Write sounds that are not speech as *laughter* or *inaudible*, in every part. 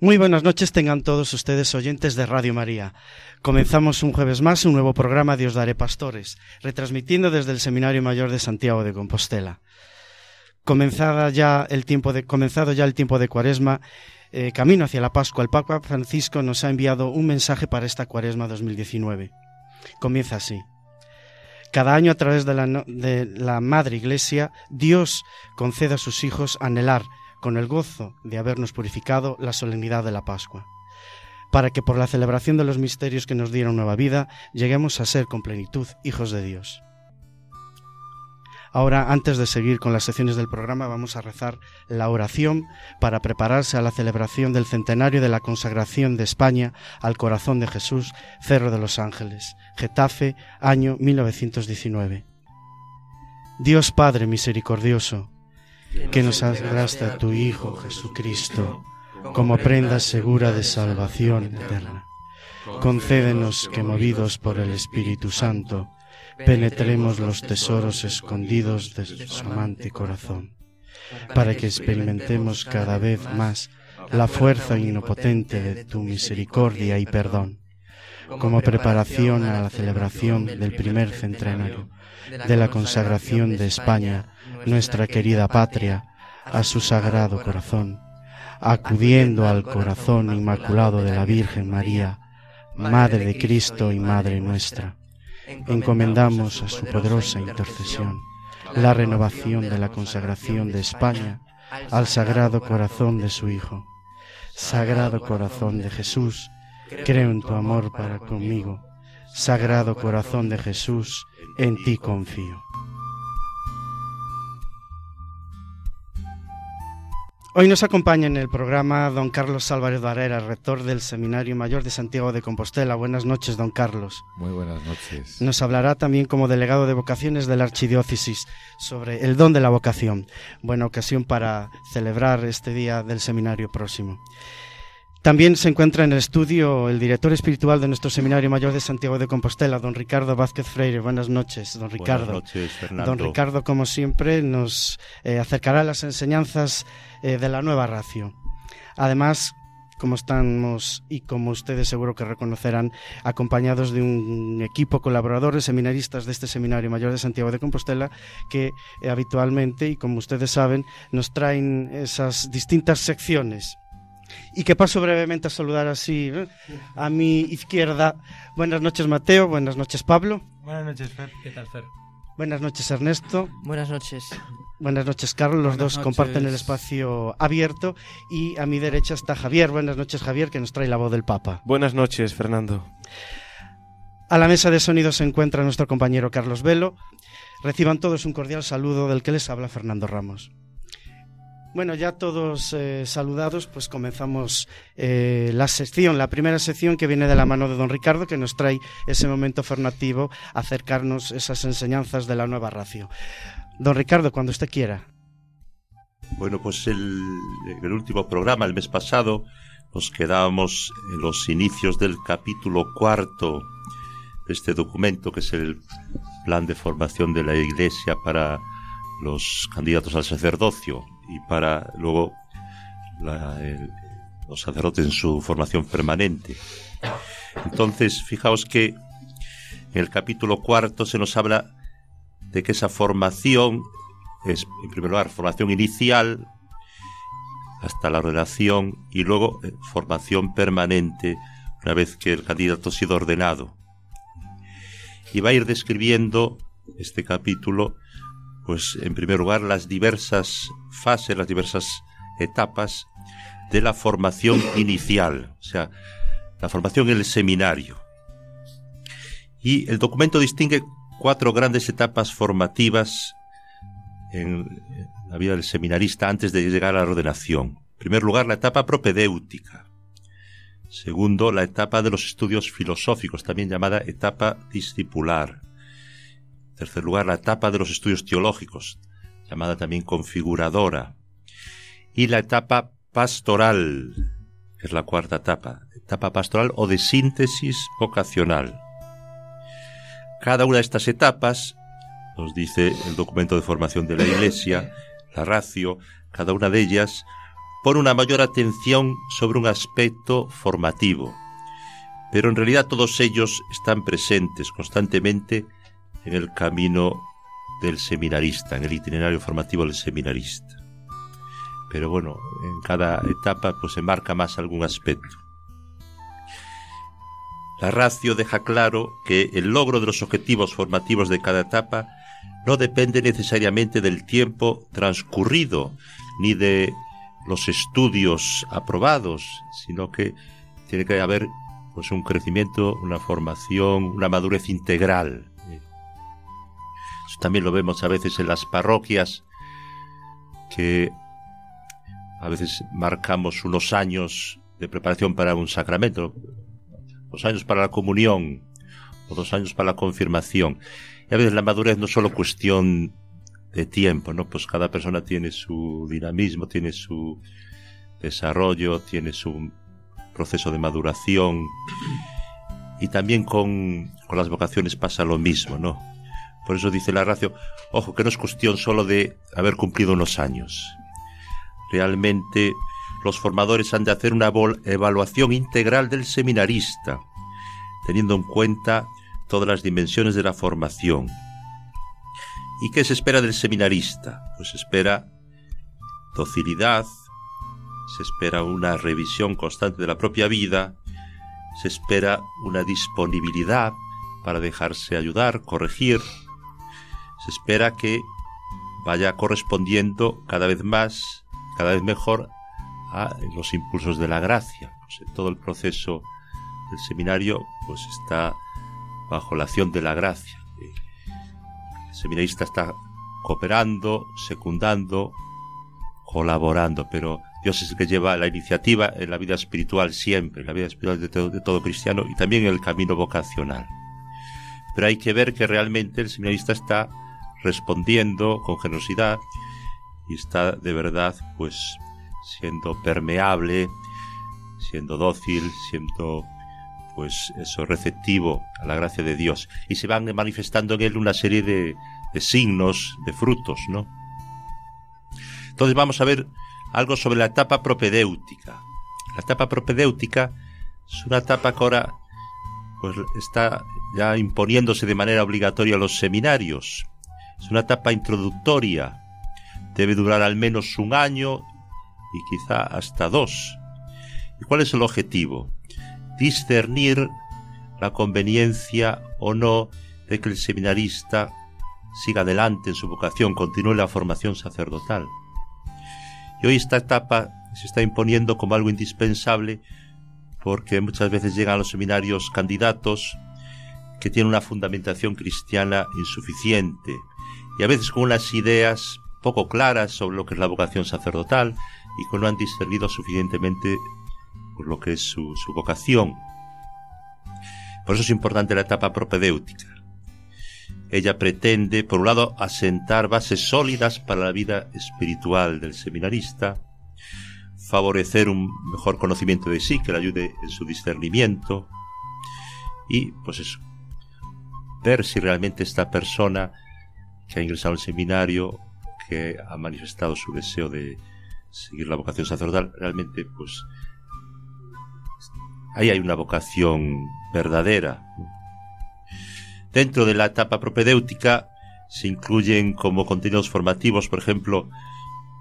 Muy buenas noches tengan todos ustedes oyentes de Radio María. Comenzamos un jueves más un nuevo programa de Os Daré Pastores, retransmitiendo desde el Seminario Mayor de Santiago de Compostela. Comenzada ya el tiempo de, comenzado ya el tiempo de Cuaresma, eh, camino hacia la Pascua, el Papa Francisco nos ha enviado un mensaje para esta Cuaresma 2019. Comienza así. Cada año a través de la, de la Madre Iglesia, Dios concede a sus hijos anhelar con el gozo de habernos purificado la solemnidad de la Pascua, para que por la celebración de los misterios que nos dieron nueva vida, lleguemos a ser con plenitud hijos de Dios. Ahora, antes de seguir con las secciones del programa, vamos a rezar la oración para prepararse a la celebración del centenario de la consagración de España al corazón de Jesús, Cerro de los Ángeles, Getafe, año 1919. Dios Padre misericordioso, que nos sagraste a tu Hijo Jesucristo como prenda segura de salvación eterna. Concédenos que, movidos por el Espíritu Santo, penetremos los tesoros escondidos de su amante corazón, para que experimentemos cada vez más la fuerza inopotente de tu misericordia y perdón, como preparación a la celebración del primer centenario de la consagración de España, nuestra querida patria, a su sagrado corazón, acudiendo al corazón inmaculado de la Virgen María, Madre de Cristo y Madre nuestra. Encomendamos a su poderosa intercesión la renovación de la consagración de España al sagrado corazón de su Hijo. Sagrado corazón de Jesús, creo en tu amor para conmigo. Sagrado corazón de Jesús, en ti confío. Hoy nos acompaña en el programa don Carlos Álvarez Barrera, rector del Seminario Mayor de Santiago de Compostela. Buenas noches, don Carlos. Muy buenas noches. Nos hablará también como delegado de vocaciones de la Archidiócesis sobre el don de la vocación. Buena ocasión para celebrar este día del seminario próximo. También se encuentra en el estudio el director espiritual de nuestro Seminario Mayor de Santiago de Compostela, don Ricardo Vázquez Freire. Buenas noches, don Ricardo. Buenas noches, Fernando. Don Ricardo, como siempre, nos eh, acercará a las enseñanzas eh, de la nueva ratio. Además, como estamos y como ustedes seguro que reconocerán, acompañados de un equipo colaborador de seminaristas de este Seminario Mayor de Santiago de Compostela, que eh, habitualmente, y como ustedes saben, nos traen esas distintas secciones y que paso brevemente a saludar así ¿eh? a mi izquierda. Buenas noches Mateo, buenas noches Pablo. Buenas noches Fer, ¿qué tal Fer? Buenas noches Ernesto. Buenas noches. Buenas noches Carlos, los dos noches. comparten el espacio abierto y a mi derecha está Javier. Buenas noches Javier, que nos trae la voz del Papa. Buenas noches, Fernando. A la mesa de sonido se encuentra nuestro compañero Carlos Velo. Reciban todos un cordial saludo del que les habla Fernando Ramos. Bueno, ya todos eh, saludados, pues comenzamos eh, la sección, la primera sección que viene de la mano de don Ricardo, que nos trae ese momento formativo, acercarnos esas enseñanzas de la nueva racio. Don Ricardo, cuando usted quiera. Bueno, pues el, el último programa, el mes pasado, nos quedábamos en los inicios del capítulo cuarto de este documento, que es el plan de formación de la Iglesia para los candidatos al sacerdocio y para luego los sacerdotes en su formación permanente. Entonces, fijaos que en el capítulo cuarto se nos habla de que esa formación es, en primer lugar, formación inicial hasta la ordenación y luego eh, formación permanente una vez que el candidato ha sido ordenado. Y va a ir describiendo este capítulo, pues en primer lugar, las diversas fases, las diversas etapas de la formación inicial, o sea, la formación en el seminario. Y el documento distingue cuatro grandes etapas formativas en la vida del seminarista antes de llegar a la ordenación. En primer lugar, la etapa propedéutica. Segundo, la etapa de los estudios filosóficos, también llamada etapa discipular. Tercer lugar, la etapa de los estudios teológicos, llamada también configuradora, y la etapa pastoral, que es la cuarta etapa, etapa pastoral o de síntesis vocacional. Cada una de estas etapas, nos dice el documento de formación de la Iglesia, la ratio, cada una de ellas pone una mayor atención sobre un aspecto formativo, pero en realidad todos ellos están presentes constantemente en el camino del seminarista, en el itinerario formativo del seminarista. Pero bueno, en cada etapa pues se marca más algún aspecto. La ratio deja claro que el logro de los objetivos formativos de cada etapa no depende necesariamente del tiempo transcurrido ni de los estudios aprobados, sino que tiene que haber pues un crecimiento, una formación, una madurez integral. También lo vemos a veces en las parroquias que a veces marcamos unos años de preparación para un sacramento, dos años para la comunión o dos años para la confirmación. Y a veces la madurez no es solo cuestión de tiempo, ¿no? Pues cada persona tiene su dinamismo, tiene su desarrollo, tiene su proceso de maduración. Y también con, con las vocaciones pasa lo mismo, ¿no? Por eso dice la ratio, ojo, que no es cuestión solo de haber cumplido unos años. Realmente los formadores han de hacer una evaluación integral del seminarista, teniendo en cuenta todas las dimensiones de la formación. ¿Y qué se espera del seminarista? Pues se espera docilidad, se espera una revisión constante de la propia vida, se espera una disponibilidad para dejarse ayudar, corregir, se espera que vaya correspondiendo cada vez más, cada vez mejor a los impulsos de la gracia. Pues todo el proceso del seminario pues está bajo la acción de la gracia. El seminarista está cooperando, secundando, colaborando, pero Dios es el que lleva la iniciativa en la vida espiritual siempre, en la vida espiritual de todo, de todo cristiano y también en el camino vocacional. Pero hay que ver que realmente el seminarista está respondiendo con generosidad y está de verdad pues siendo permeable, siendo dócil, siendo pues eso receptivo a la gracia de Dios y se van manifestando en él una serie de, de signos, de frutos, ¿no? Entonces vamos a ver algo sobre la etapa propedéutica. La etapa propedéutica es una etapa que ahora pues, está ya imponiéndose de manera obligatoria a los seminarios. Es una etapa introductoria. Debe durar al menos un año y quizá hasta dos. ¿Y cuál es el objetivo? Discernir la conveniencia o no de que el seminarista siga adelante en su vocación, continúe la formación sacerdotal. Y hoy esta etapa se está imponiendo como algo indispensable porque muchas veces llegan a los seminarios candidatos que tienen una fundamentación cristiana insuficiente y a veces con unas ideas poco claras sobre lo que es la vocación sacerdotal y que no han discernido suficientemente por lo que es su, su vocación. Por eso es importante la etapa propedéutica. Ella pretende, por un lado, asentar bases sólidas para la vida espiritual del seminarista, favorecer un mejor conocimiento de sí que le ayude en su discernimiento y, pues eso, ver si realmente esta persona que ha ingresado al seminario, que ha manifestado su deseo de seguir la vocación sacerdotal, realmente pues ahí hay una vocación verdadera. Dentro de la etapa propedéutica se incluyen como contenidos formativos, por ejemplo,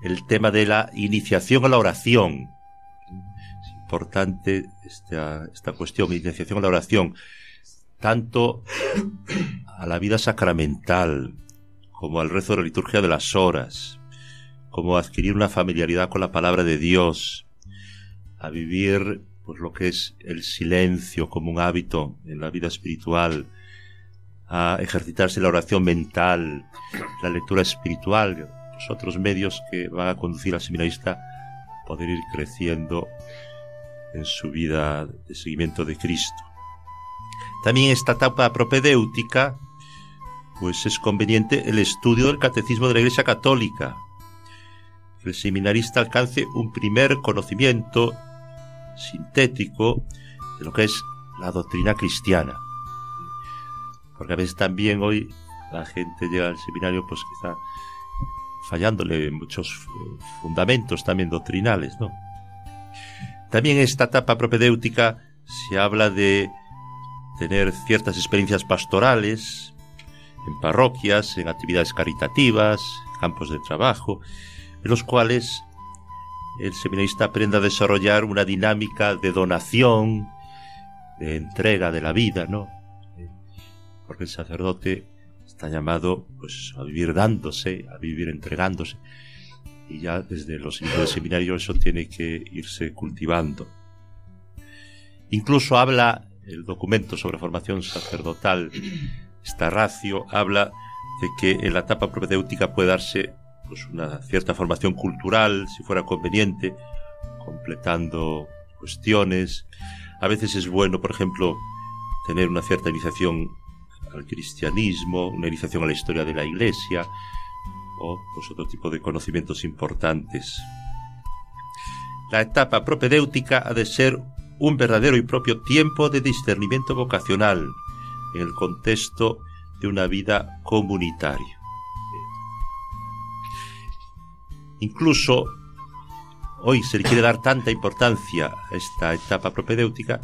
el tema de la iniciación a la oración. Es importante esta, esta cuestión, iniciación a la oración, tanto a la vida sacramental, como al rezo de la liturgia de las horas, como adquirir una familiaridad con la palabra de Dios, a vivir pues lo que es el silencio como un hábito en la vida espiritual, a ejercitarse la oración mental, la lectura espiritual, los otros medios que van a conducir al seminarista a poder ir creciendo en su vida de seguimiento de Cristo. También esta etapa propedéutica pues es conveniente el estudio del catecismo de la Iglesia Católica, el seminarista alcance un primer conocimiento sintético de lo que es la doctrina cristiana. Porque a veces también hoy la gente llega al seminario pues quizá fallándole muchos eh, fundamentos también doctrinales, ¿no? También en esta etapa propedéutica se habla de tener ciertas experiencias pastorales en parroquias, en actividades caritativas, campos de trabajo, en los cuales el seminarista aprenda a desarrollar una dinámica de donación, de entrega de la vida, ¿no? Porque el sacerdote está llamado pues a vivir dándose, a vivir entregándose. Y ya desde los inicios del seminario eso tiene que irse cultivando. Incluso habla el documento sobre formación sacerdotal, esta ratio, habla de que en la etapa propedéutica puede darse pues, una cierta formación cultural, si fuera conveniente, completando cuestiones. A veces es bueno, por ejemplo, tener una cierta iniciación al cristianismo, una iniciación a la historia de la Iglesia o pues, otro tipo de conocimientos importantes. La etapa propedéutica ha de ser un verdadero y propio tiempo de discernimiento vocacional en el contexto de una vida comunitaria. Incluso hoy se le quiere dar tanta importancia a esta etapa propedéutica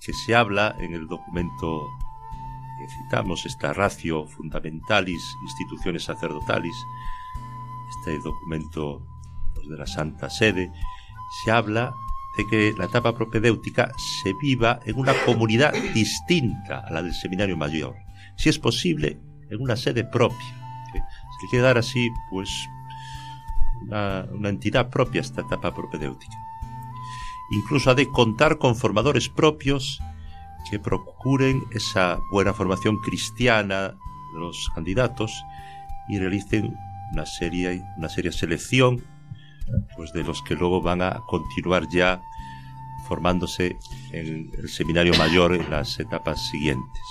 que se habla en el documento que citamos, esta ratio fundamentalis instituciones sacerdotalis, este documento pues, de la Santa Sede, se habla de que la etapa propedéutica se viva en una comunidad distinta a la del seminario mayor, si es posible, en una sede propia. Se le quiere dar así, pues, una, una entidad propia a esta etapa propedéutica. Incluso ha de contar con formadores propios que procuren esa buena formación cristiana de los candidatos y realicen una serie, una seria selección pues de los que luego van a continuar ya formándose en el seminario mayor en las etapas siguientes.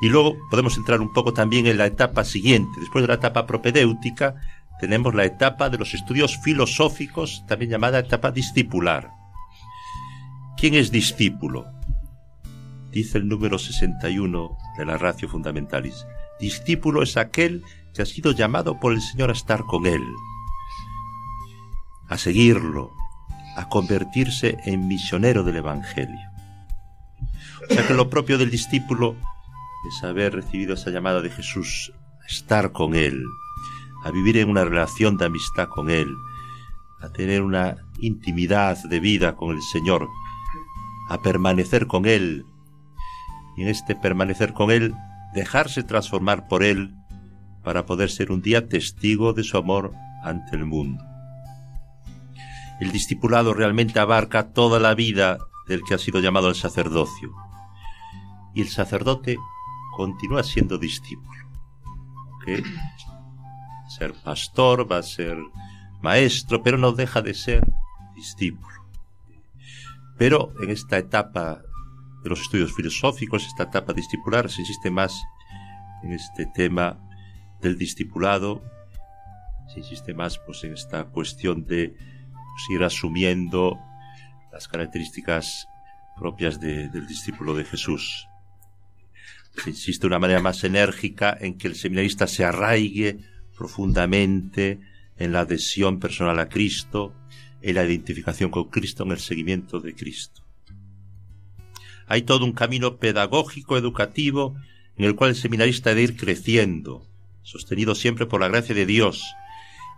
Y luego podemos entrar un poco también en la etapa siguiente. Después de la etapa propedéutica, tenemos la etapa de los estudios filosóficos, también llamada etapa discipular. ¿Quién es discípulo? Dice el número 61 de la Ratio Fundamentalis. Discípulo es aquel que ha sido llamado por el Señor a estar con Él, a seguirlo, a convertirse en misionero del Evangelio. O sea que lo propio del discípulo es haber recibido esa llamada de Jesús, a estar con Él, a vivir en una relación de amistad con Él, a tener una intimidad de vida con el Señor, a permanecer con Él, y en este permanecer con Él, dejarse transformar por Él para poder ser un día testigo de su amor ante el mundo. El discipulado realmente abarca toda la vida del que ha sido llamado al sacerdocio, y el sacerdote continúa siendo discípulo. ¿okay? Ser pastor, va a ser maestro, pero no deja de ser discípulo. Pero en esta etapa de los estudios filosóficos, esta etapa discipular, se insiste más en este tema del discipulado, se insiste más pues, en esta cuestión de pues, ir asumiendo las características propias del discípulo de Jesús. Se de una manera más enérgica en que el seminarista se arraigue profundamente en la adhesión personal a Cristo, en la identificación con Cristo, en el seguimiento de Cristo. Hay todo un camino pedagógico, educativo, en el cual el seminarista debe ir creciendo, sostenido siempre por la gracia de Dios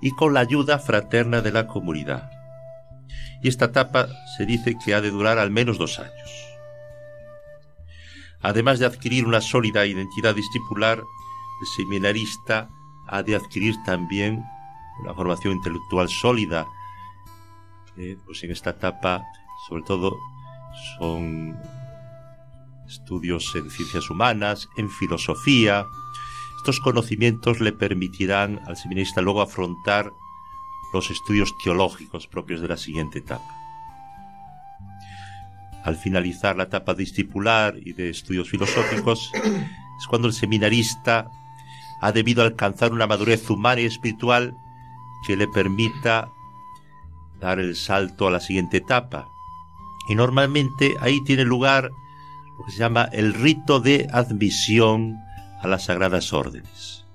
y con la ayuda fraterna de la comunidad. Y esta etapa se dice que ha de durar al menos dos años. Además de adquirir una sólida identidad discipular, el seminarista ha de adquirir también una formación intelectual sólida pues en esta etapa, sobre todo, son estudios en ciencias humanas, en filosofía. Estos conocimientos le permitirán al seminarista luego afrontar los estudios teológicos propios de la siguiente etapa. al finalizar la etapa discipular y de estudios filosóficos, *coughs* es cuando el seminarista ha debido alcanzar una madurez humana y espiritual que le permita dar el salto a la siguiente etapa. Y normalmente ahí tiene lugar lo que se llama el rito de admisión a las sagradas órdenes.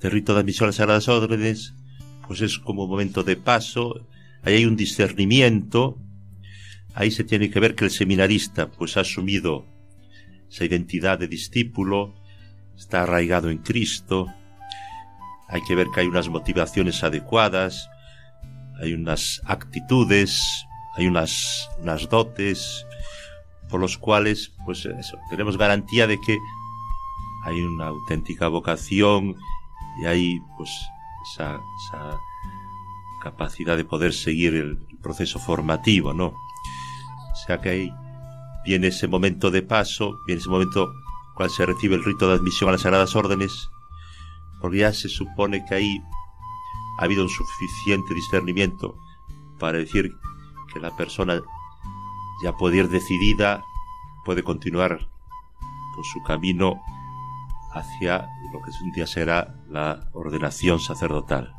El rito de admisión a las sagradas órdenes pues es como un momento de paso, ahí hay un discernimiento, ahí se tiene que ver que el seminarista pues ha asumido esa identidad de discípulo, está arraigado en Cristo, hay que ver que hay unas motivaciones adecuadas, hay unas actitudes, hay unas, unas dotes por los cuales pues eso, tenemos garantía de que hay una auténtica vocación y hay pues esa, esa capacidad de poder seguir el, proceso formativo, ¿no? O sea que ahí viene ese momento de paso, viene ese momento cual se recibe el rito de admisión a las sagradas órdenes, porque ya se supone que ahí ha habido un suficiente discernimiento para decir que la persona ya puede ir decidida, puede continuar con su camino hacia lo que un día será la ordenación sacerdotal.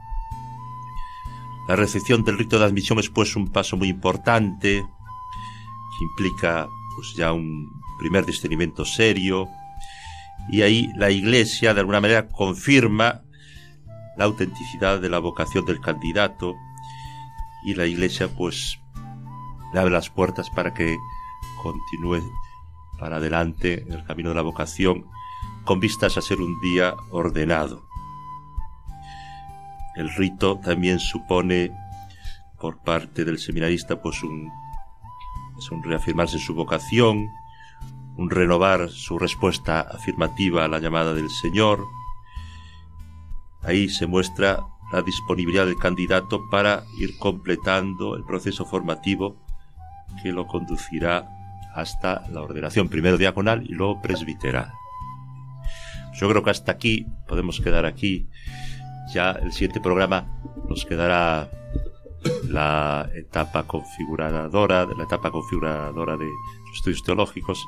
La recepción del rito de admisión es pues un paso muy importante que implica pues ya un primer discernimiento serio y ahí la Iglesia de alguna manera confirma la autenticidad de la vocación del candidato y la Iglesia pues le abre las puertas para que continúe para adelante en el camino de la vocación con vistas a ser un día ordenado. El rito también supone por parte del seminarista pues un, es un reafirmarse su vocación, un renovar su respuesta afirmativa a la llamada del Señor. Ahí se muestra la disponibilidad del candidato para ir completando el proceso formativo que lo conducirá hasta la ordenación primero diaconal y luego presbiteral. Yo creo que hasta aquí podemos quedar aquí. Ya el siguiente programa nos quedará la etapa configuradora, la etapa configuradora de estudios teológicos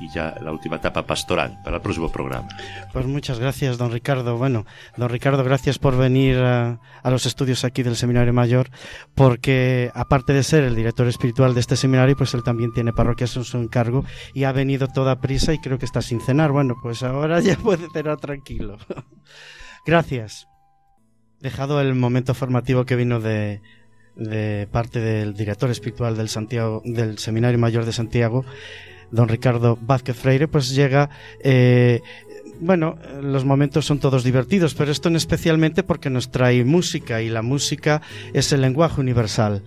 y ya la última etapa pastoral para el próximo programa. Pues muchas gracias, don Ricardo. Bueno, don Ricardo, gracias por venir a, los estudios aquí del Seminario Mayor, porque aparte de ser el director espiritual de este seminario, pues él también tiene parroquias en su encargo y ha venido toda prisa y creo que está sin cenar. Bueno, pues ahora *laughs* ya puede cenar tranquilo. *laughs* gracias. Dejado el momento formativo que vino de, de parte del director espiritual del Santiago del Seminario Mayor de Santiago don Ricardo Vázquez Freire, pues llega eh, bueno, los momentos son todos divertidos, pero esto no especialmente porque nos trae música y la música es el lenguaje universal.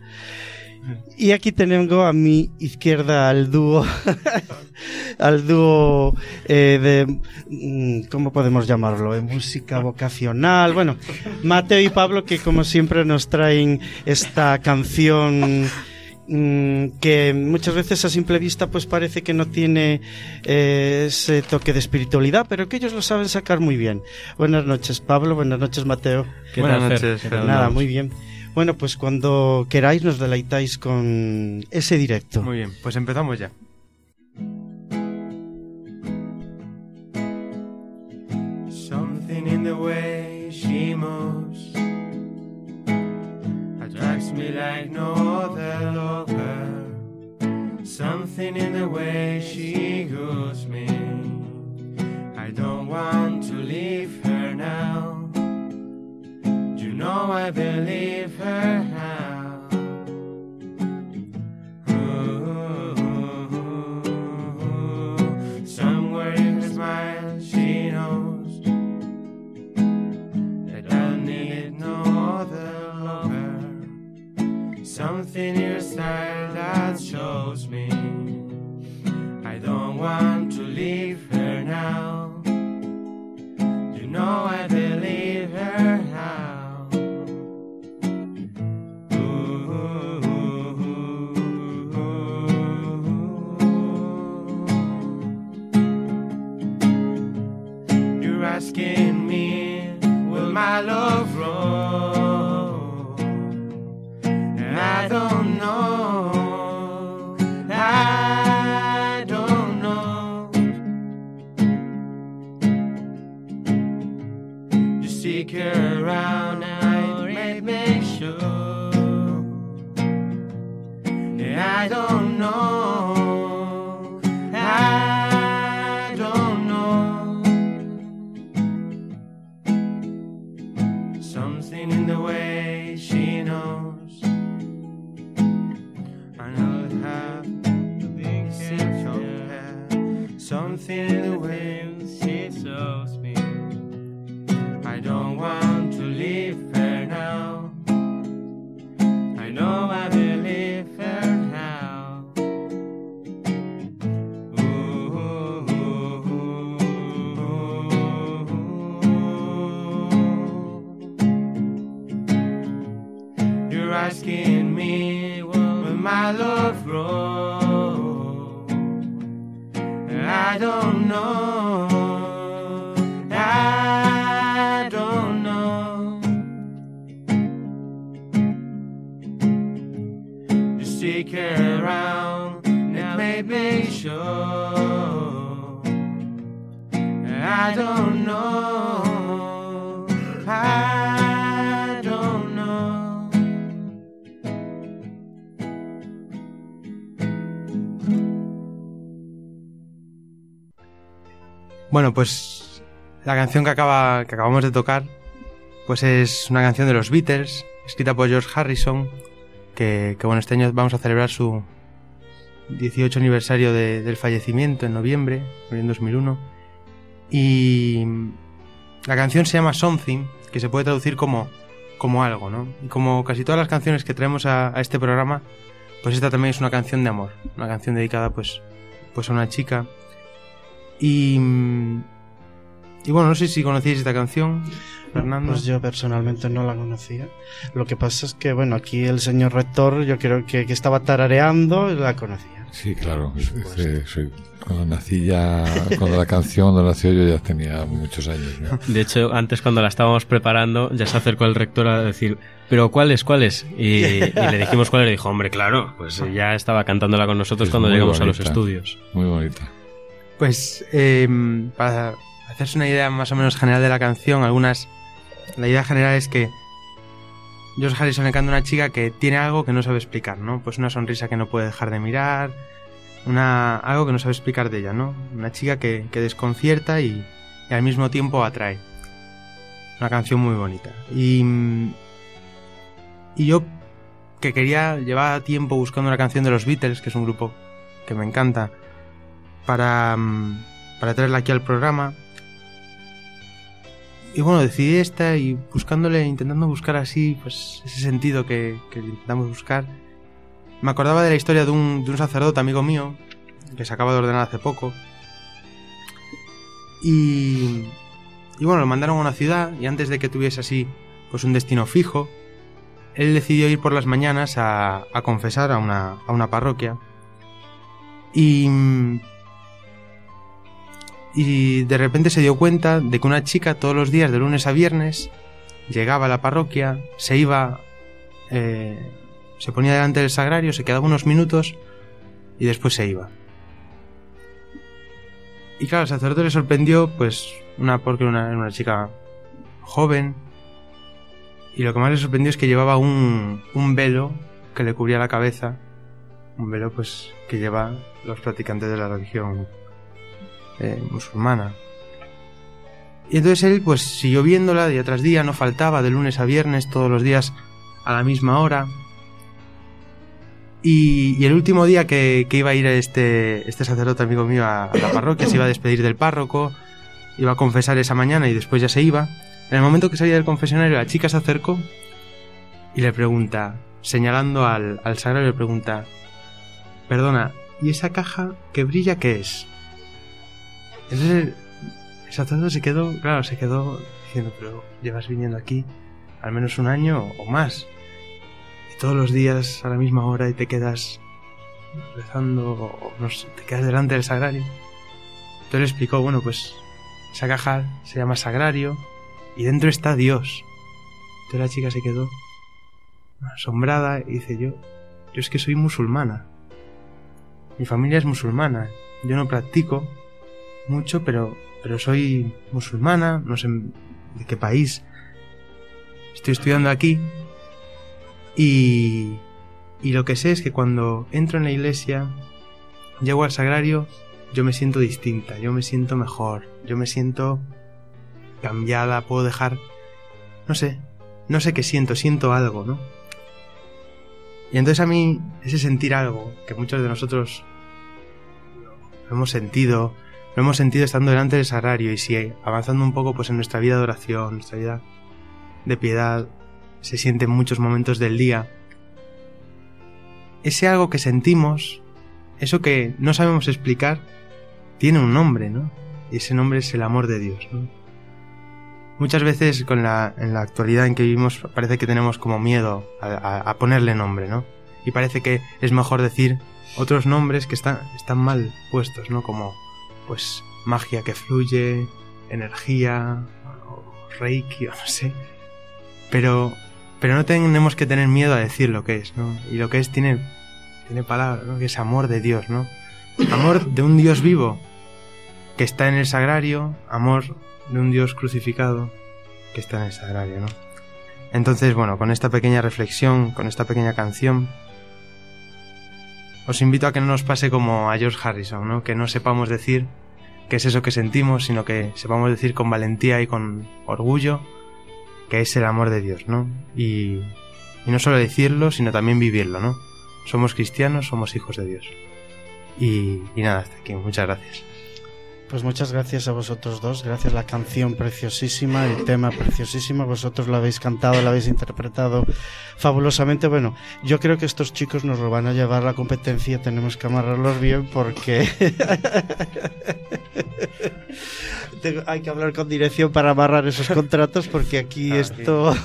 Y aquí tengo a mi izquierda al dúo, *laughs* al dúo eh, de, mm, ¿cómo podemos llamarlo? Música vocacional. Bueno, Mateo y Pablo que como siempre nos traen esta canción que muchas veces a simple vista pues parece que no tiene eh, ese toque de espiritualidad, pero que ellos lo saben sacar muy bien. Buenas noches Pablo, buenas noches Mateo. buenas noches. Nada, muy bien. Bueno, pues cuando queráis nos deleitáis con ese directo. Muy bien, pues empezamos ya. Something in the way she moves attracts me like no Something in the way she goes me. I don't want to leave her now. Do you know I believe her now? somewhere in her smile she knows that I need no other lover. Something in your style that shows me want to leave her now. You know I believe her Bueno, pues la canción que, acaba, que acabamos de tocar, pues es una canción de los Beatles, escrita por George Harrison, que, bueno, este año vamos a celebrar su 18 aniversario de- del fallecimiento en noviembre, en 2001. Y la canción se llama Something, que se puede traducir como, como algo, ¿no? Y como casi todas las canciones que traemos a, a este programa, pues esta también es una canción de amor, una canción dedicada pues, pues a una chica. Y, y bueno, no sé si conocíais esta canción, Fernando. Pues yo personalmente no la conocía. Lo que pasa es que, bueno, aquí el señor rector, yo creo que, que estaba tarareando y la conocía. Sí, claro. es- es, eh, cuando nací ya, cuando la canción cuando nació yo ya tenía muchos años. ¿no? De hecho, antes cuando la estábamos preparando, ya se acercó el rector a decir, ¿pero cuáles, cuáles? Y, y le dijimos cuáles, y dijo, hombre, claro, pues ya estaba cantándola con nosotros Es cuando llegamos a los estudios. Muy bonita. Pues eh, para hacerse una idea más o menos general de la canción, algunas... La idea general es que George Harrison le canta una chica que tiene algo que no sabe explicar, ¿no? Pues una sonrisa que no puede dejar de mirar, una, algo que no sabe explicar de ella, ¿no? Una chica que, que desconcierta y, al mismo tiempo atrae. Una canción muy bonita. Y, y yo que quería, llevaba tiempo buscando una canción de los Beatles, que es un grupo que me encanta, para, mm, para traerla aquí al programa. Y bueno, decidí esta y buscándole, intentando buscar así, pues ese sentido que, que intentamos buscar. Me acordaba de la historia de un, de un sacerdote amigo mío, que se acaba de ordenar hace poco. Y, y bueno, lo mandaron a una ciudad y antes de que tuviese así, pues un destino fijo, él decidió ir por las mañanas a, a confesar a una, a una parroquia. Y, y de repente se dio cuenta de que una chica todos los días de lunes a viernes llegaba a la parroquia, se iba, eh, se ponía delante del sagrario, se quedaba unos minutos y después se iba. Y claro, al sacerdote le sorprendió, pues, una porque una, una chica joven. Y lo que más le sorprendió es que llevaba un, un velo que le cubría la cabeza. Un velo, pues, que lleva los practicantes de la religión eh, musulmana. Y entonces él, pues, siguió viéndola día tras día, no faltaba de lunes a viernes, todos los días a la misma hora. Y, el último día que, que iba a ir este, este sacerdote amigo mío a, a la parroquia, se iba a despedir del párroco, iba a confesar esa mañana y después ya se iba. En el momento que salía del confesionario, la chica se acercó y le pregunta, señalando al, al sagrario, le pregunta, perdona, ¿y esa caja que brilla qué es? Entonces sacerdote se quedó, claro, se quedó diciendo, pero llevas viniendo aquí al menos un año o más. Y todos los días a la misma hora y te quedas rezando o no te quedas delante del sagrario. Entonces le explicó, bueno, pues esa caja se llama sagrario y dentro está Dios. Entonces la chica se quedó asombrada y dice, yo, yo es que soy musulmana. Mi familia es musulmana. Yo no practico mucho, pero, pero soy musulmana, no sé de qué país. Estoy estudiando aquí y, y lo que sé es que cuando entro en la iglesia, llego al sagrario, yo me siento distinta, yo me siento mejor, yo me siento cambiada, puedo dejar, no sé, no sé qué siento, siento algo, ¿no? Y entonces a mí ese sentir algo que muchos de nosotros hemos sentido, lo hemos sentido estando delante del sagrario y si avanzando un poco pues en nuestra vida de oración, nuestra vida de piedad, se siente en muchos momentos del día. Ese algo que sentimos, eso que no sabemos explicar, tiene un nombre, ¿no? Y ese nombre es el amor de Dios, ¿no? muchas veces con la, en la actualidad en que vivimos parece que tenemos como miedo a, ponerle nombre, ¿no? Y parece que es mejor decir otros nombres que están, están mal puestos, ¿no? Como, pues, magia que fluye, energía, reiki, o no sé. Pero, pero no tenemos que tener miedo a decir lo que es, ¿no? Y lo que es tiene, tiene palabra, ¿no? Que es amor de Dios, ¿no? Amor de un Dios vivo que está en el sagrario, amor de un Dios crucificado que está en el sagrario, ¿no? Entonces, bueno, con esta pequeña reflexión, con esta pequeña canción, os invito a que no nos pase como a George Harrison, ¿no? Que no sepamos decir qué es eso que sentimos, sino que sepamos decir con valentía y con orgullo que es el amor de Dios, ¿no? Y, y no solo decirlo, sino también vivirlo, ¿no? Somos cristianos, somos hijos de Dios. Y, y nada, hasta aquí. Muchas gracias. Pues muchas gracias a vosotros dos, gracias la canción preciosísima, el tema preciosísimo, vosotros lo habéis cantado, lo habéis interpretado fabulosamente. Bueno, yo creo que estos chicos nos lo van a llevar a la competencia, tenemos que amarrarlos bien porque *laughs* Tengo- hay que hablar con dirección para amarrar esos contratos porque aquí Ah, esto...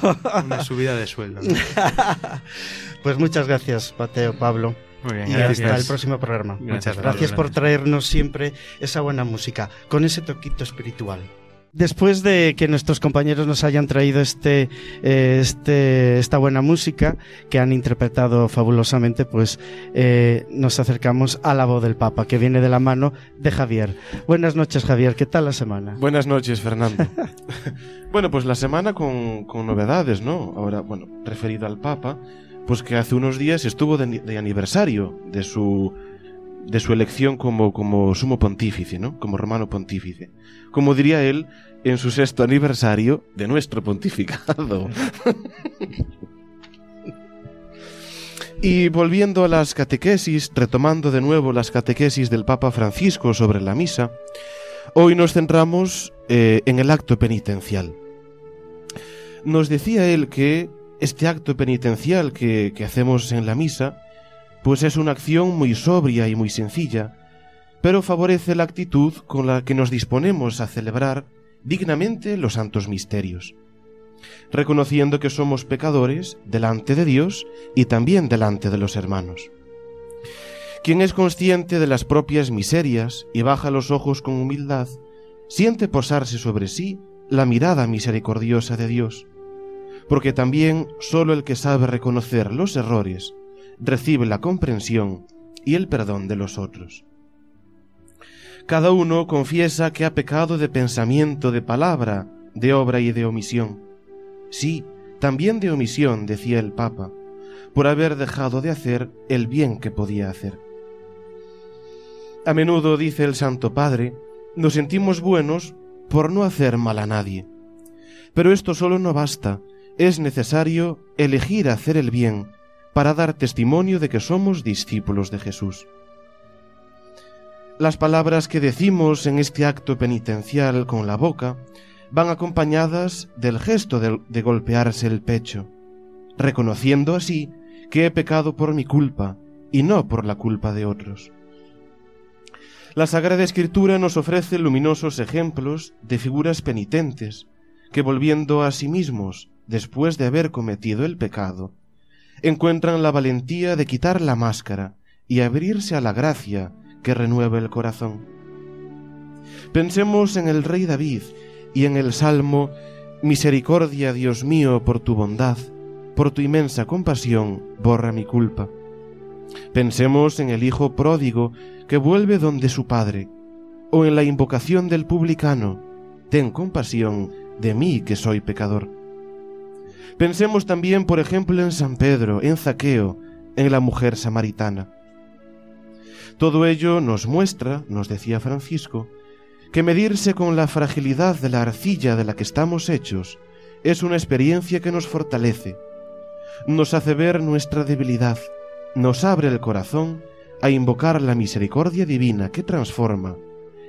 Una subida de sueldo. ¿no? *laughs* pues muchas gracias, Mateo, Pablo. Muy bien, Y gracias. hasta el próximo programa. Muchas Gracias, gracias. por traernos siempre esa buena música, con ese toquito espiritual. Después de que nuestros compañeros nos hayan traído este, eh, este, esta buena música que han interpretado fabulosamente, pues eh, nos acercamos a la voz del Papa, que viene de la mano de Javier. Buenas noches, Javier. ¿Qué tal la semana? Buenas noches, Fernando. *laughs* bueno, pues la semana con, con novedades, ¿no? Ahora, bueno, referido al Papa, pues que hace unos días estuvo de, ni- de aniversario de su de su elección como, como sumo pontífice, ¿no? Como romano pontífice. Como diría él, en su sexto aniversario de nuestro pontificado. *laughs* y volviendo a las catequesis, retomando de nuevo las catequesis del Papa Francisco sobre la misa, Hoy nos centramos eh, en el acto penitencial. Nos decía él que este acto penitencial que, hacemos en la misa, pues es una acción muy sobria y muy sencilla, pero favorece la actitud con la que nos disponemos a celebrar dignamente los santos misterios, reconociendo que somos pecadores delante de Dios y también delante de los hermanos. Quien es consciente de las propias miserias y baja los ojos con humildad, siente posarse sobre sí la mirada misericordiosa de Dios, porque también sólo el que sabe reconocer los errores recibe la comprensión y el perdón de los otros. Cada uno confiesa que ha pecado de pensamiento, de palabra, de obra y de omisión. Sí, también de omisión, decía el Papa, por haber dejado de hacer el bien que podía hacer. A menudo, dice el Santo Padre, nos sentimos buenos por no hacer mal a nadie. Pero esto solo no basta, es necesario elegir hacer el bien para dar testimonio de que somos discípulos de Jesús. Las palabras que decimos en este acto penitencial con la boca van acompañadas del gesto de, golpearse el pecho, reconociendo así que he pecado por mi culpa y no por la culpa de otros. La Sagrada Escritura nos ofrece luminosos ejemplos de figuras penitentes que volviendo a sí mismos después de haber cometido el pecado, encuentran la valentía de quitar la máscara y abrirse a la gracia que renueva el corazón. Pensemos en el rey David y en el salmo Misericordia, Dios mío, por tu bondad, por tu inmensa compasión, borra mi culpa. Pensemos en el hijo pródigo que vuelve donde su padre, o en la invocación del publicano, ten compasión de mí que soy pecador. Pensemos también, por ejemplo, en San Pedro, en Zaqueo, en la mujer samaritana. Todo ello nos muestra, nos decía Francisco, que medirse con la fragilidad de la arcilla de la que estamos hechos es una experiencia que nos fortalece, nos hace ver nuestra debilidad, nos abre el corazón a invocar la misericordia divina que transforma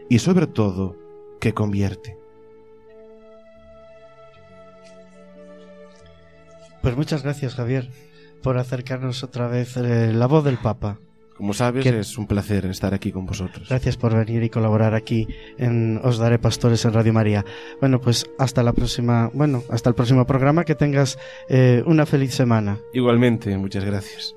y sobre todo que convierte. Pues muchas gracias, Javier, por acercarnos otra vez eh, la voz del Papa. Como sabes, Que- es un placer estar aquí con vosotros. Gracias por venir y colaborar aquí en Os Daré Pastores en Radio María. Bueno, pues hasta la próxima, bueno, hasta el próximo programa. Que tengas eh, una feliz semana. Igualmente, muchas gracias.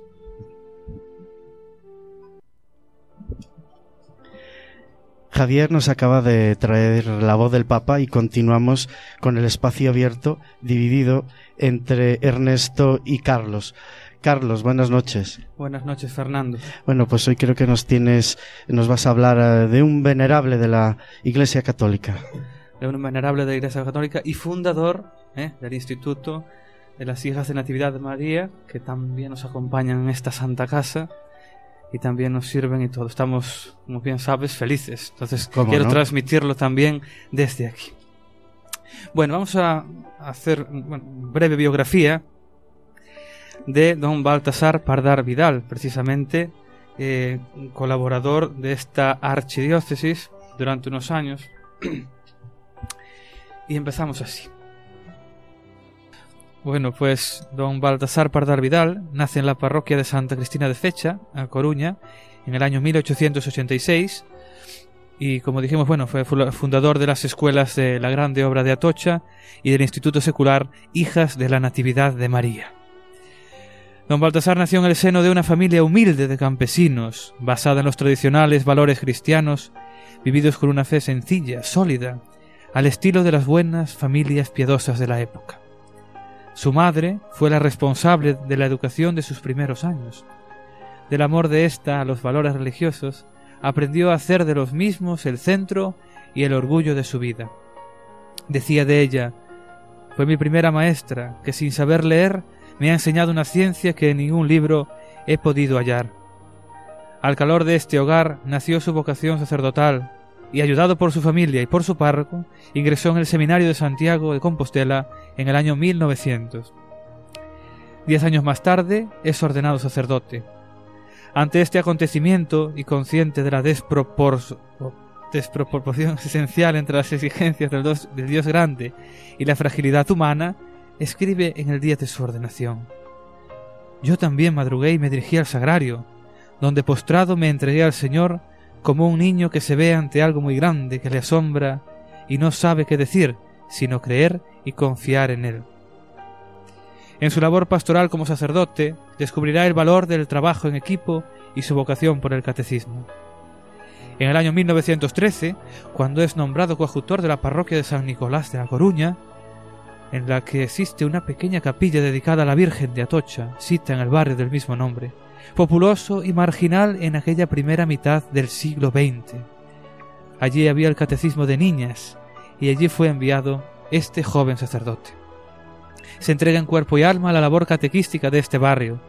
Javier nos acaba de traer la voz del Papa y continuamos con el espacio abierto dividido entre Ernesto y Carlos. Carlos, buenas noches. Buenas noches, Fernando. Bueno, pues hoy creo que nos tienes, nos vas a hablar eh, de un venerable de la Iglesia Católica. De un venerable de la Iglesia Católica y fundador ¿eh? del Instituto de las Hijas de Natividad de María, que también nos acompañan en esta santa casa y también nos sirven y todo. Estamos, como bien sabes, felices. Entonces ¿Cómo quiero no? transmitirlo también desde aquí. Bueno, vamos a hacer una breve biografía de don Baltasar Pardar Vidal, precisamente eh, colaborador de esta archidiócesis durante unos años. *clears throat* y empezamos así. Bueno, pues don Baltasar Pardar Vidal nace en la parroquia de Santa Cristina de Fecha, a Coruña, en el año 1886. Y como dijimos, bueno, fue fu- fundador de las escuelas de la Grande Obra de Atocha y del Instituto Secular Hijas de la Natividad de María. Don Baltasar nació en el seno de una familia humilde de campesinos, basada en los tradicionales valores cristianos, vividos con una fe sencilla, sólida, al estilo de las buenas familias piadosas de la época. Su madre fue la responsable de la educación de sus primeros años. Del amor de ésta a los valores religiosos, aprendió a hacer de los mismos el centro y el orgullo de su vida. Decía de ella, fue mi primera maestra, que sin saber leer me ha enseñado una ciencia que en ningún libro he podido hallar. Al calor de este hogar nació su vocación sacerdotal, y ayudado por su familia y por su párroco, ingresó en el Seminario de Santiago de Compostela en el año 1900. Diez años más tarde es ordenado sacerdote. Ante este acontecimiento y consciente de la despropor- desproporción esencial entre las exigencias del, del Dios grande y la fragilidad humana, escribe en el día de su ordenación. Yo también madrugué y me dirigí al sagrario, donde postrado me entregué al Señor como un niño que se ve ante algo muy grande que le asombra y no sabe qué decir, sino creer y confiar en él. En su labor pastoral como sacerdote, descubrirá el valor del trabajo en equipo y su vocación por el catecismo. En el año 1913, cuando es nombrado coadjutor de la parroquia de San Nicolás de La Coruña, en la que existe una pequeña capilla dedicada a la Virgen de Atocha, cita en el barrio del mismo nombre, populoso y marginal en aquella primera mitad del siglo XX. Allí había el catecismo de niñas, y allí fue enviado este joven sacerdote. Se entrega en cuerpo y alma a la labor catequística de este barrio.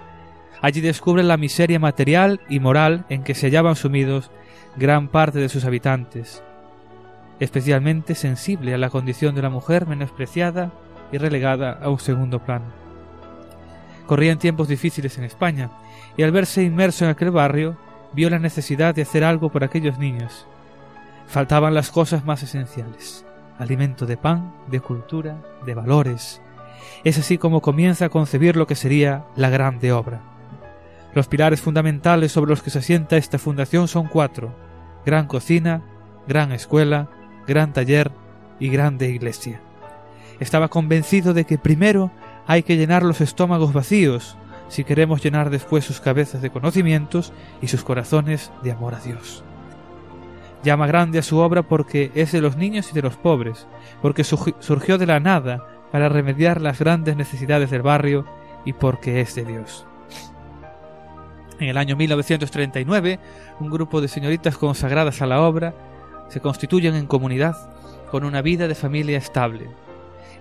Allí descubre la miseria material y moral en que se hallaban sumidos gran parte de sus habitantes, especialmente sensible a la condición de la mujer menospreciada y relegada a un segundo plano. Corrían tiempos difíciles en España, y al verse inmerso en aquel barrio, vio la necesidad de hacer algo por aquellos niños. Faltaban las cosas más esenciales, alimento de pan, de cultura, de valores. Es así como comienza a concebir lo que sería la grande obra. Los pilares fundamentales sobre los que se asienta esta fundación son cuatro, gran cocina, gran escuela, gran taller y grande iglesia. Estaba convencido de que primero hay que llenar los estómagos vacíos si queremos llenar después sus cabezas de conocimientos y sus corazones de amor a Dios. Llama grande a su obra porque es de los niños y de los pobres, porque surgi- surgió de la nada para remediar las grandes necesidades del barrio y porque es de Dios. En el año 1939, un grupo de señoritas consagradas a la obra se constituyen en comunidad con una vida de familia estable.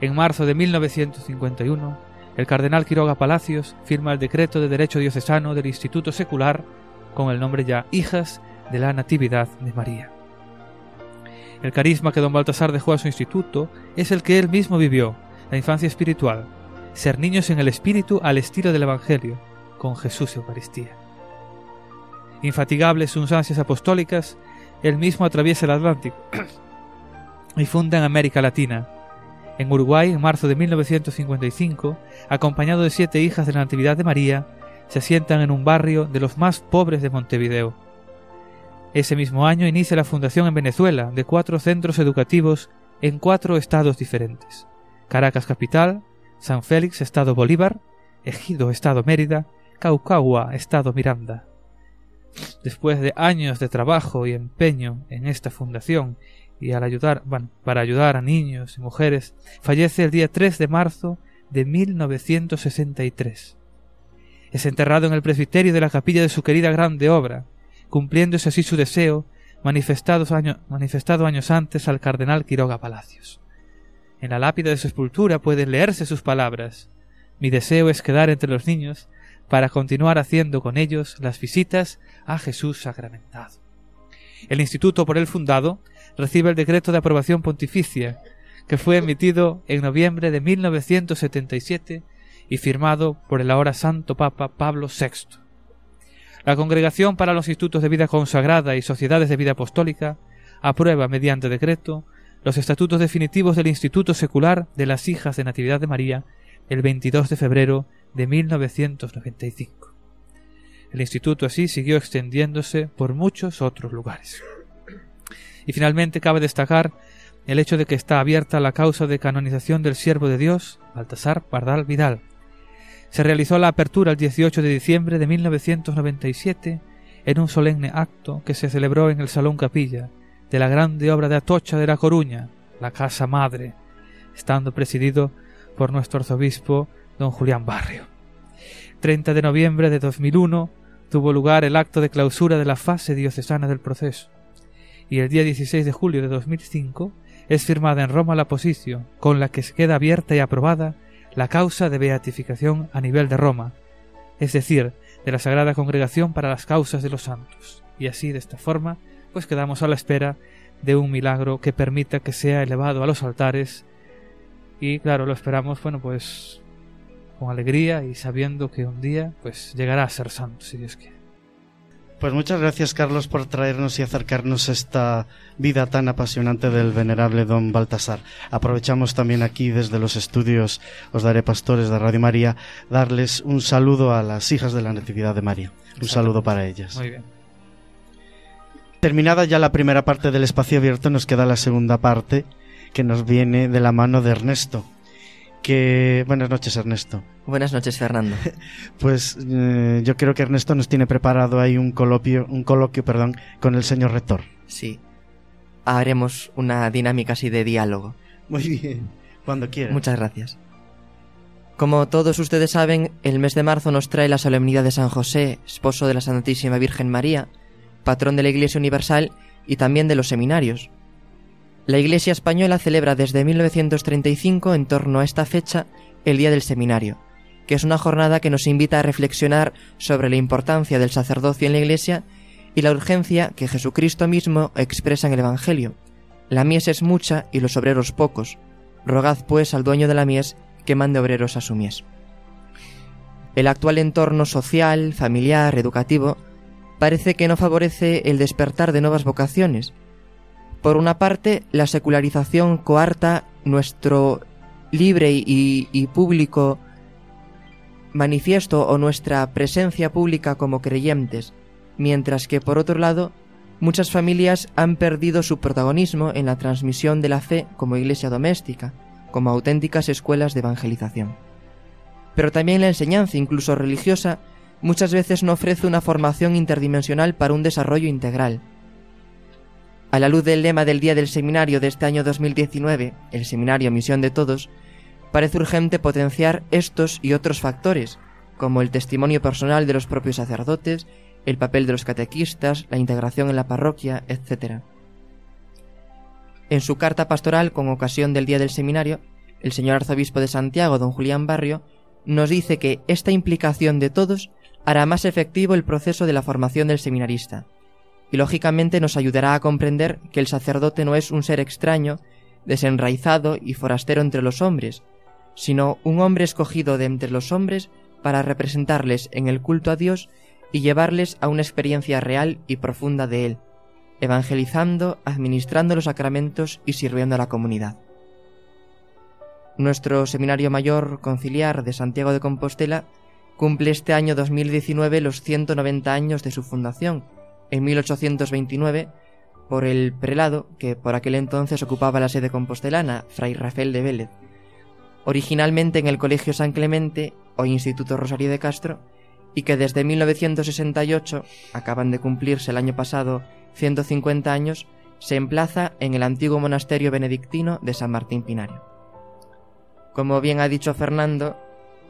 En marzo de 1951, el cardenal Quiroga Palacios firma el decreto de derecho diocesano del Instituto Secular con el nombre ya Hijas de la Natividad de María. El carisma que don Baltasar dejó a su instituto es el que él mismo vivió, la infancia espiritual, ser niños en el espíritu al estilo del Evangelio, con Jesús Eucaristía. Infatigable sus ansias apostólicas, él mismo atraviesa el Atlántico *clears throat* y funda en América Latina. En Uruguay, en marzo de 1955, acompañado de siete hijas de la Natividad de María, se asientan en un barrio de los más pobres de Montevideo. Ese mismo año inicia la fundación en Venezuela de cuatro centros educativos en cuatro estados diferentes. Caracas capital, San Félix, Estado Bolívar, Ejido, Estado Mérida, Caucagua, Estado Miranda. Después de años de trabajo y empeño en esta fundación y al ayudar, bueno, para ayudar a niños y mujeres, fallece el día 3 de marzo de 1963. Es enterrado en el presbiterio de la capilla de su querida grande obra, cumpliéndose así su deseo manifestado, manifestado años antes al cardenal Quiroga Palacios. En la lápida de su sepultura pueden leerse sus palabras. Mi deseo es quedar entre los niños para continuar haciendo con ellos las visitas a Jesús sacramentado. El instituto por él fundado recibe el decreto de aprobación pontificia que fue emitido en noviembre de 1977 y firmado por el ahora Santo Papa Pablo VI. La Congregación para los Institutos de Vida Consagrada y Sociedades de Vida Apostólica aprueba mediante decreto los estatutos definitivos del Instituto Secular de las Hijas de Natividad de María el 22 de febrero de 1995. El instituto así siguió extendiéndose por muchos otros lugares. Y finalmente cabe destacar el hecho de que está abierta la causa de canonización del siervo de Dios, Baltasar Pardal Vidal. Se realizó la apertura el 18 de diciembre de 1997 en un solemne acto que se celebró en el Salón Capilla de la grande obra de Atocha de La Coruña, la Casa Madre, estando presidido por nuestro arzobispo don Julián Barrio. 30 de noviembre de 2001 tuvo lugar el acto de clausura de la fase diocesana del proceso y el día 16 de julio de 2005 es firmada en Roma la posición con la que se queda abierta y aprobada la causa de beatificación a nivel de Roma, es decir, de la Sagrada Congregación para las Causas de los Santos. Y así, de esta forma, pues quedamos a la espera de un milagro que permita que sea elevado a los altares y claro, lo esperamos, bueno, pues con alegría y sabiendo que un día pues llegará a ser santo, si Dios quiere. Pues muchas gracias Carlos por traernos y acercarnos esta vida tan apasionante del venerable don Baltasar. Aprovechamos también aquí desde los estudios Os Daré Pastores de Radio María darles un saludo a las hijas de la Natividad de María. Un saludo para ellas. Muy bien. Terminada ya la primera parte del espacio abierto nos queda la segunda parte que nos viene de la mano de Ernesto que buenas noches Ernesto. Buenas noches Fernando. *laughs* Pues eh, yo creo que Ernesto nos tiene preparado ahí un coloquio, un coloquio, perdón, con el señor rector. Sí. Haremos una dinámica así de diálogo. Muy bien, cuando quiera. Muchas gracias. Como todos ustedes saben, el mes de marzo nos trae la solemnidad de San José, esposo de la Santísima Virgen María, patrón de la Iglesia Universal y también de los seminarios. La Iglesia española celebra desde 1935 en torno a esta fecha el Día del Seminario, que es una jornada que nos invita a reflexionar sobre la importancia del sacerdocio en la Iglesia y la urgencia que Jesucristo mismo expresa en el Evangelio. La mies es mucha y los obreros pocos. Rogad pues al dueño de la mies que mande obreros a su mies. El actual entorno social, familiar, educativo, parece que no favorece el despertar de nuevas vocaciones, por una parte, la secularización coarta nuestro libre y, público manifiesto o nuestra presencia pública como creyentes, mientras que por otro lado, muchas familias han perdido su protagonismo en la transmisión de la fe como iglesia doméstica, como auténticas escuelas de evangelización. Pero también la enseñanza, incluso religiosa, muchas veces no ofrece una formación interdimensional para un desarrollo integral, a la luz del lema del día del seminario de este año 2019, el seminario Misión de Todos, parece urgente potenciar estos y otros factores, como el testimonio personal de los propios sacerdotes, el papel de los catequistas, la integración en la parroquia, etc. En su carta pastoral con ocasión del día del seminario, el señor arzobispo de Santiago, don Julián Barrio, nos dice que esta implicación de todos hará más efectivo el proceso de la formación del seminarista, y lógicamente nos ayudará a comprender que el sacerdote no es un ser extraño, desenraizado y forastero entre los hombres, sino un hombre escogido de entre los hombres para representarles en el culto a Dios y llevarles a una experiencia real y profunda de Él, evangelizando, administrando los sacramentos y sirviendo a la comunidad. Nuestro Seminario Mayor Conciliar de Santiago de Compostela cumple este año 2019 los 190 años de su fundación, en 1829, por el prelado que por aquel entonces ocupaba la sede compostelana, Fray Rafael de Vélez. Originalmente en el Colegio San Clemente o Instituto Rosario de Castro, y que desde 1968, acaban de cumplirse el año pasado 150 años, se emplaza en el antiguo monasterio benedictino de San Martín Pinario. Como bien ha dicho Fernando,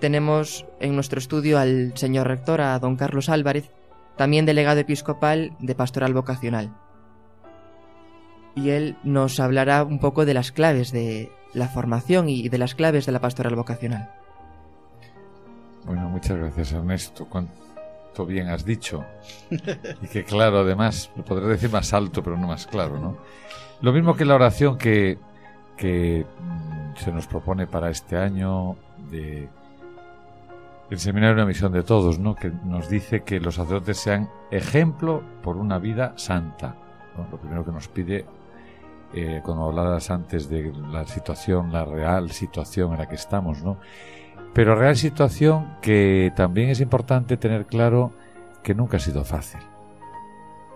tenemos en nuestro estudio al señor rector, a don Carlos Álvarez, también delegado episcopal de Pastoral Vocacional. Y él nos hablará un poco de las claves de la formación y de las claves de la Pastoral Vocacional. Bueno, muchas gracias Ernesto. Cuánto bien has dicho. Y que claro, además, lo podré decir más alto, pero no más claro, ¿no? Lo mismo que la oración que, que mm, se nos propone para este año de el seminario una misión de todos, ¿no? Que nos dice que los sacerdotes sean ejemplo por una vida santa. Lo primero que nos pide, eh, cuando hablabas antes de la situación, la real situación en la que estamos, ¿no? Pero real situación que también es importante tener claro que nunca ha sido fácil.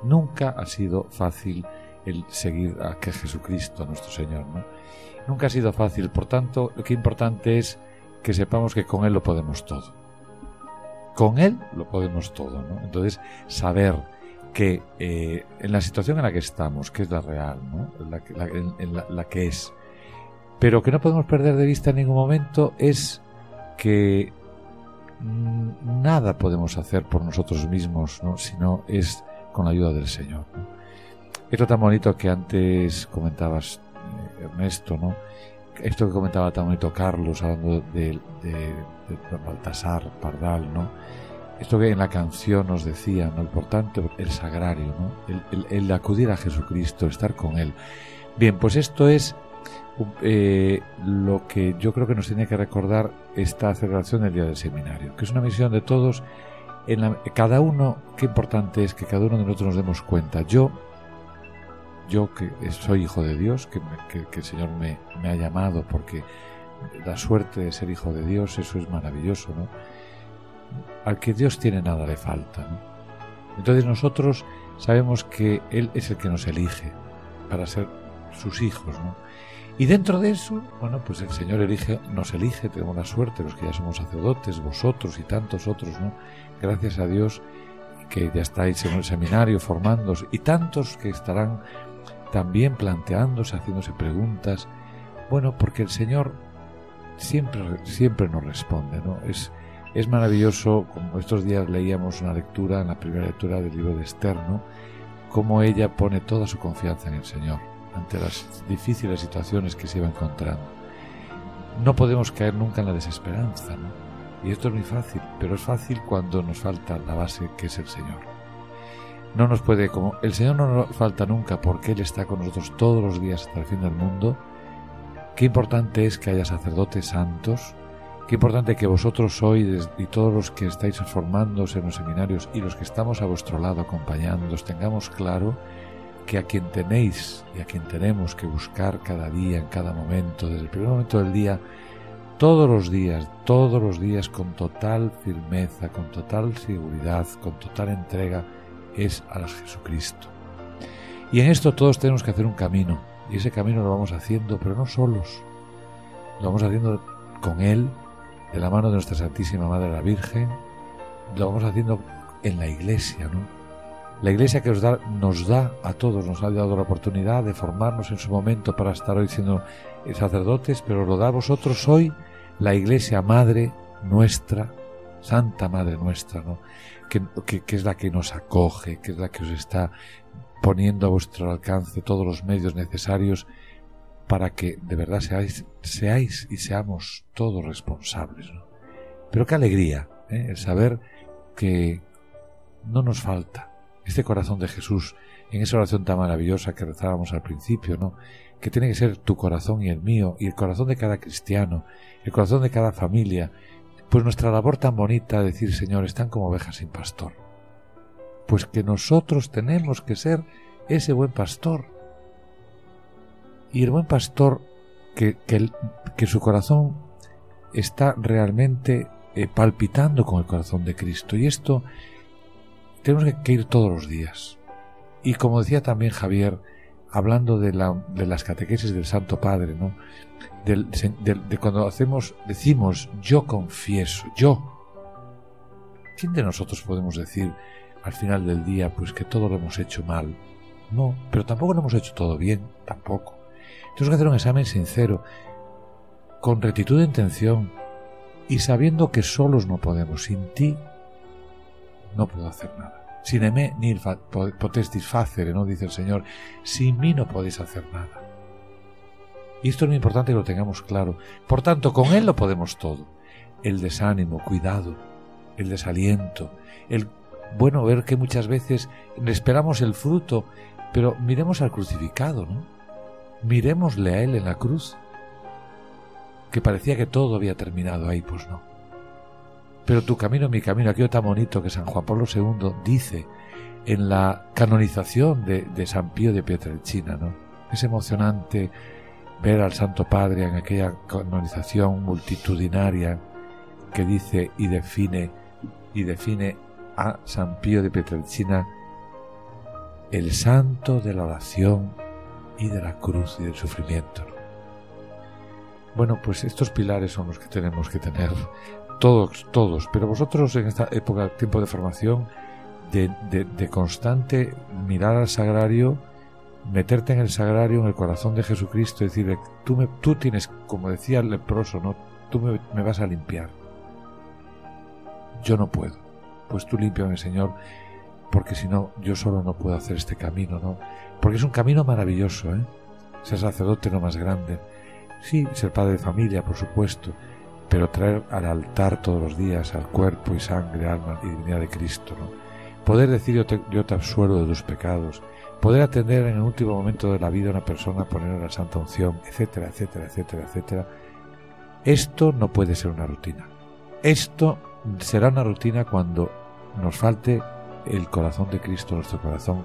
Nunca ha sido fácil el seguir a Jesucristo, nuestro Señor, ¿no? Nunca ha sido fácil, por tanto, lo que importante es que sepamos que con Él lo podemos todo. Con Él lo podemos todo, ¿no? Entonces, saber que eh, en la situación en la que estamos, que es la real, ¿no? La, que- es, pero que no podemos perder de vista en ningún momento es que mm, nada podemos hacer por nosotros mismos, ¿no? sino es con la ayuda del Señor. ¿no? Tan bonito que antes comentabas, eh, Ernesto, ¿no? Esto que comentaba tan bonito Carlos, hablando de, de, Baltasar Pardal, ¿no? Esto que en la canción nos decía, ¿no? Importante, el sagrario, ¿no? El, el- acudir a Jesucristo, estar con Él. Bien, pues esto es eh, lo que yo creo que nos tiene que recordar esta celebración del Día del Seminario, que es una misión de todos. En cada uno, qué importante es que cada uno de nosotros nos demos cuenta. Yo, yo que soy hijo de Dios, que, que- el Señor me, ha llamado porque la suerte de ser hijo de Dios, eso es maravilloso, ¿no? Al que Dios tiene nada le falta, ¿no? Entonces nosotros sabemos que Él es el que nos elige para ser sus hijos, ¿no? Y dentro de eso, bueno, pues el Señor elige, nos elige, tenemos la suerte, los que ya somos sacerdotes, vosotros y tantos otros, ¿no? Gracias a Dios que ya estáis en el seminario formándoos y tantos que estarán también planteándose, haciéndose preguntas. Bueno, porque el Señor siempre, siempre nos responde, ¿no? Es, es maravilloso, como estos días leíamos una lectura, en la primera lectura del libro de Esther, ¿no? Cómo ella pone toda su confianza en el Señor ante las difíciles situaciones que se iba encontrando. No podemos caer nunca en la desesperanza, ¿no? Y esto es muy fácil, pero es fácil cuando nos falta la base que es el Señor. No nos puede, como el Señor no nos falta nunca porque Él está con nosotros todos los días hasta el fin del mundo. Qué importante es que haya sacerdotes santos, qué importante que vosotros sois y todos los que estáis formándose en los seminarios y los que estamos a vuestro lado acompañándoos tengamos claro que a quien tenéis y a quien tenemos que buscar cada día, en cada momento, desde el primer momento del día, todos los días, todos los días con total firmeza, con total seguridad, con total entrega, es a Jesucristo. Y en esto todos tenemos que hacer un camino, y ese camino lo vamos haciendo, pero no solos, lo vamos haciendo con Él, de la mano de nuestra Santísima Madre la Virgen, lo vamos haciendo en la iglesia, ¿no? La iglesia que nos da, nos da a todos, nos ha dado la oportunidad de formarnos en su momento para estar hoy siendo sacerdotes, pero lo da a vosotros hoy la iglesia madre nuestra, Santa Madre nuestra, ¿no? Que, que, es la que nos acoge, que es la que os está poniendo a vuestro alcance todos los medios necesarios para que de verdad seáis, seáis y seamos todos responsables. Pero qué alegría ¿eh? el saber que no nos falta este corazón de Jesús en esa oración tan maravillosa que rezábamos al principio, ¿no? Que tiene que ser tu corazón y el mío, y el corazón de cada cristiano, el corazón de cada familia. Pues nuestra labor tan bonita de decir, Señor, están como ovejas sin pastor. Pues que nosotros tenemos que ser ese buen pastor. Y el buen pastor que, que, que su corazón está realmente eh, palpitando con el corazón de Cristo. Y esto tenemos que ir todos los días. Y como decía también Javier, hablando de, la, de las catequesis del Santo Padre, del- de cuando hacemos, decimos, yo confieso, yo. ¿Quién de nosotros podemos decir al final del día, pues que todo lo hemos hecho mal? No, pero tampoco lo hemos hecho todo bien, tampoco. Tenemos que hacer un examen sincero, con rectitud de intención y sabiendo que solos no podemos. Sin ti no puedo hacer nada. Sin me nil fa- po- potestis facere, ¿no? Dice el Señor. Sin mí no podéis hacer nada. Y esto es muy importante que lo tengamos claro. Por tanto, con Él lo podemos todo. El desánimo, cuidado, el desaliento, el bueno ver que muchas veces esperamos el fruto, pero miremos al crucificado, ¿no? Miremosle a Él en la cruz, que parecía que todo había terminado ahí, pues no. Pero tu camino, mi camino, aquello tan bonito que San Juan Pablo II dice en la canonización de, de San Pío de Pietrelcina, ¿no? Es emocionante ver al Santo Padre en aquella canonización multitudinaria que dice y define y define a San Pío de Pietrelcina el santo de la oración y de la cruz y del sufrimiento. ¿no? Bueno, pues estos pilares son los que tenemos que tener todos, todos, pero vosotros en esta época, tiempo de formación, de, de, constante mirar al sagrario, meterte en el sagrario, en el corazón de Jesucristo, y decirle, tú, me, tú tienes, como decía el leproso, ¿no? tú me, me vas a limpiar. Yo no puedo. Pues tú límpiame, Señor, porque si no, yo solo no puedo hacer este camino, ¿no? Porque es un camino maravilloso, ¿eh? Ser sacerdote no más grande. Sí, ser padre de familia, por supuesto, pero traer al altar todos los días al cuerpo y sangre, alma y divinidad de Cristo. Poder decir yo te, yo absuelvo de tus pecados, poder atender en el último momento de la vida a una persona, ponerle la santa unción, etcétera, etcétera, etcétera, etcétera. Esto no puede ser una rutina. Esto será una rutina cuando nos falte el corazón de Cristo nuestro corazón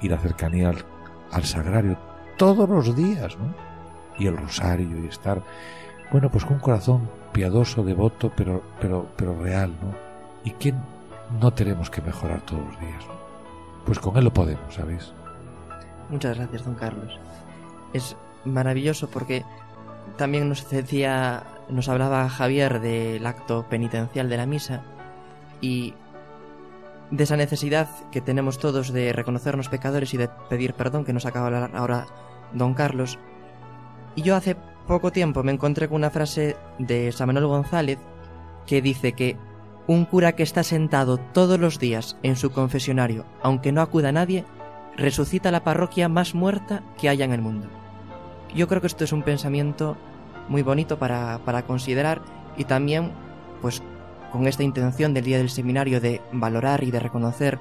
y la cercanía al, al sagrario todos los días, ¿no? Y el rosario y estar, bueno, pues con un corazón piadoso, devoto, pero, pero, pero real, ¿no? ¿Y quién no tenemos que mejorar todos los días? Pues con él lo podemos, ¿sabéis? Muchas gracias, don Carlos. Es maravilloso porque también nos decía, nos hablaba Javier del acto penitencial de la misa y de esa necesidad que tenemos todos de reconocernos pecadores y de pedir perdón que nos acaba de hablar ahora don Carlos. Y yo hace poco tiempo me encontré con una frase de San Manuel González que dice que un cura que está sentado todos los días en su confesionario, aunque no acuda nadie, resucita la parroquia más muerta que haya en el mundo. Yo creo que esto es un pensamiento muy bonito para, para considerar y también, pues, con esta intención del día del seminario de valorar y de reconocer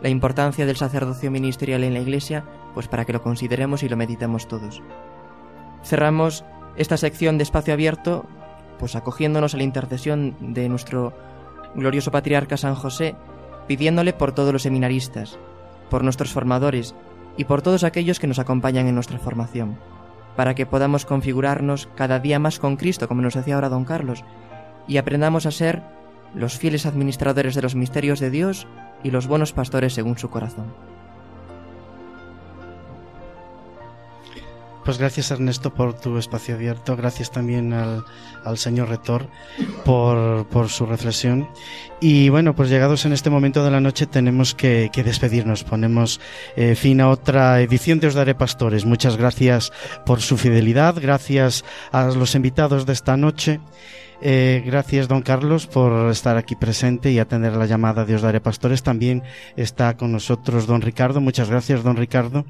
la importancia del sacerdocio ministerial en la Iglesia, pues para que lo consideremos y lo meditemos todos. Cerramos esta sección de espacio abierto, pues acogiéndonos a la intercesión de nuestro glorioso patriarca San José, pidiéndole por todos los seminaristas, por nuestros formadores y por todos aquellos que nos acompañan en nuestra formación, para que podamos configurarnos cada día más con Cristo, como nos decía ahora don Carlos, y aprendamos a ser los fieles administradores de los misterios de Dios y los buenos pastores según su corazón. Pues gracias Ernesto por tu espacio abierto, gracias también al, al señor rector por, por, su reflexión. Y bueno, pues llegados en este momento de la noche tenemos que, que despedirnos, ponemos eh, fin a otra edición de Os Daré Pastores. Muchas gracias por su fidelidad, gracias a los invitados de esta noche. Eh, gracias, don Carlos, por estar aquí presente y atender la llamada de Os Daré Pastores. También está con nosotros don Ricardo. Muchas gracias, don Ricardo.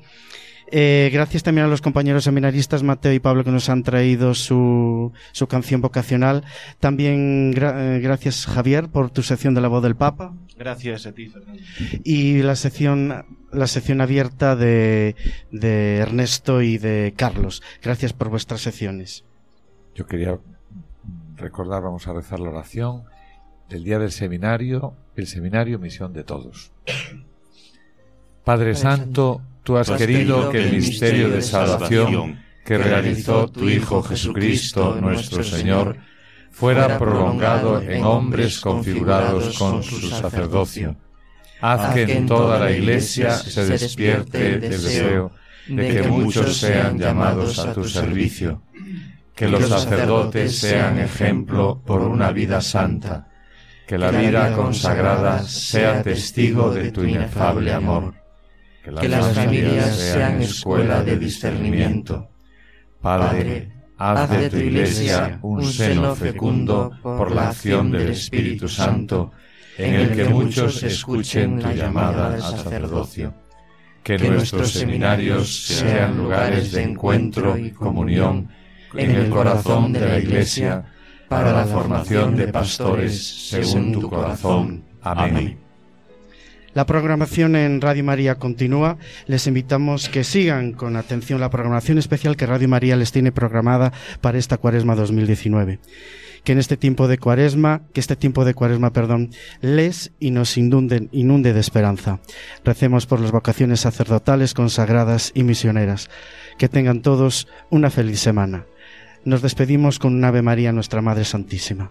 Eh, gracias también a los compañeros seminaristas Mateo y Pablo que nos han traído su, su canción vocacional. También gra eh, gracias Javier por tu sección de la voz del Papa. Gracias a ti, Fernando. Y la sección, la sección abierta de, de Ernesto y de Carlos. Gracias por vuestras secciones. Yo quería recordar, vamos a rezar la oración del día del seminario, el seminario Misión de Todos. Padre Santo, tú has querido que el misterio de salvación que realizó tu Hijo Jesucristo nuestro Señor fuera prolongado en hombres configurados con su sacerdocio. Haz que en toda la Iglesia se despierte el deseo de que muchos sean llamados a tu servicio, que los sacerdotes sean ejemplo por una vida santa, que la vida consagrada sea testigo de tu inefable amor, que las familias sean escuela de discernimiento. Padre, haz de tu Iglesia un seno fecundo por la acción del Espíritu Santo, en el que muchos escuchen tu llamada al sacerdocio. Que nuestros seminarios sean lugares de encuentro y comunión en el corazón de la Iglesia para la formación de pastores según tu corazón. Amén. La programación en Radio María continúa. Les invitamos que sigan con atención la programación especial que Radio María les tiene programada para esta Cuaresma 2019. Que en este tiempo de Cuaresma, que este tiempo de Cuaresma, perdón, les y nos inunden, inunde de esperanza. Recemos por las vocaciones sacerdotales, consagradas y misioneras. Que tengan todos una feliz semana. Nos despedimos con un Ave María, nuestra Madre Santísima.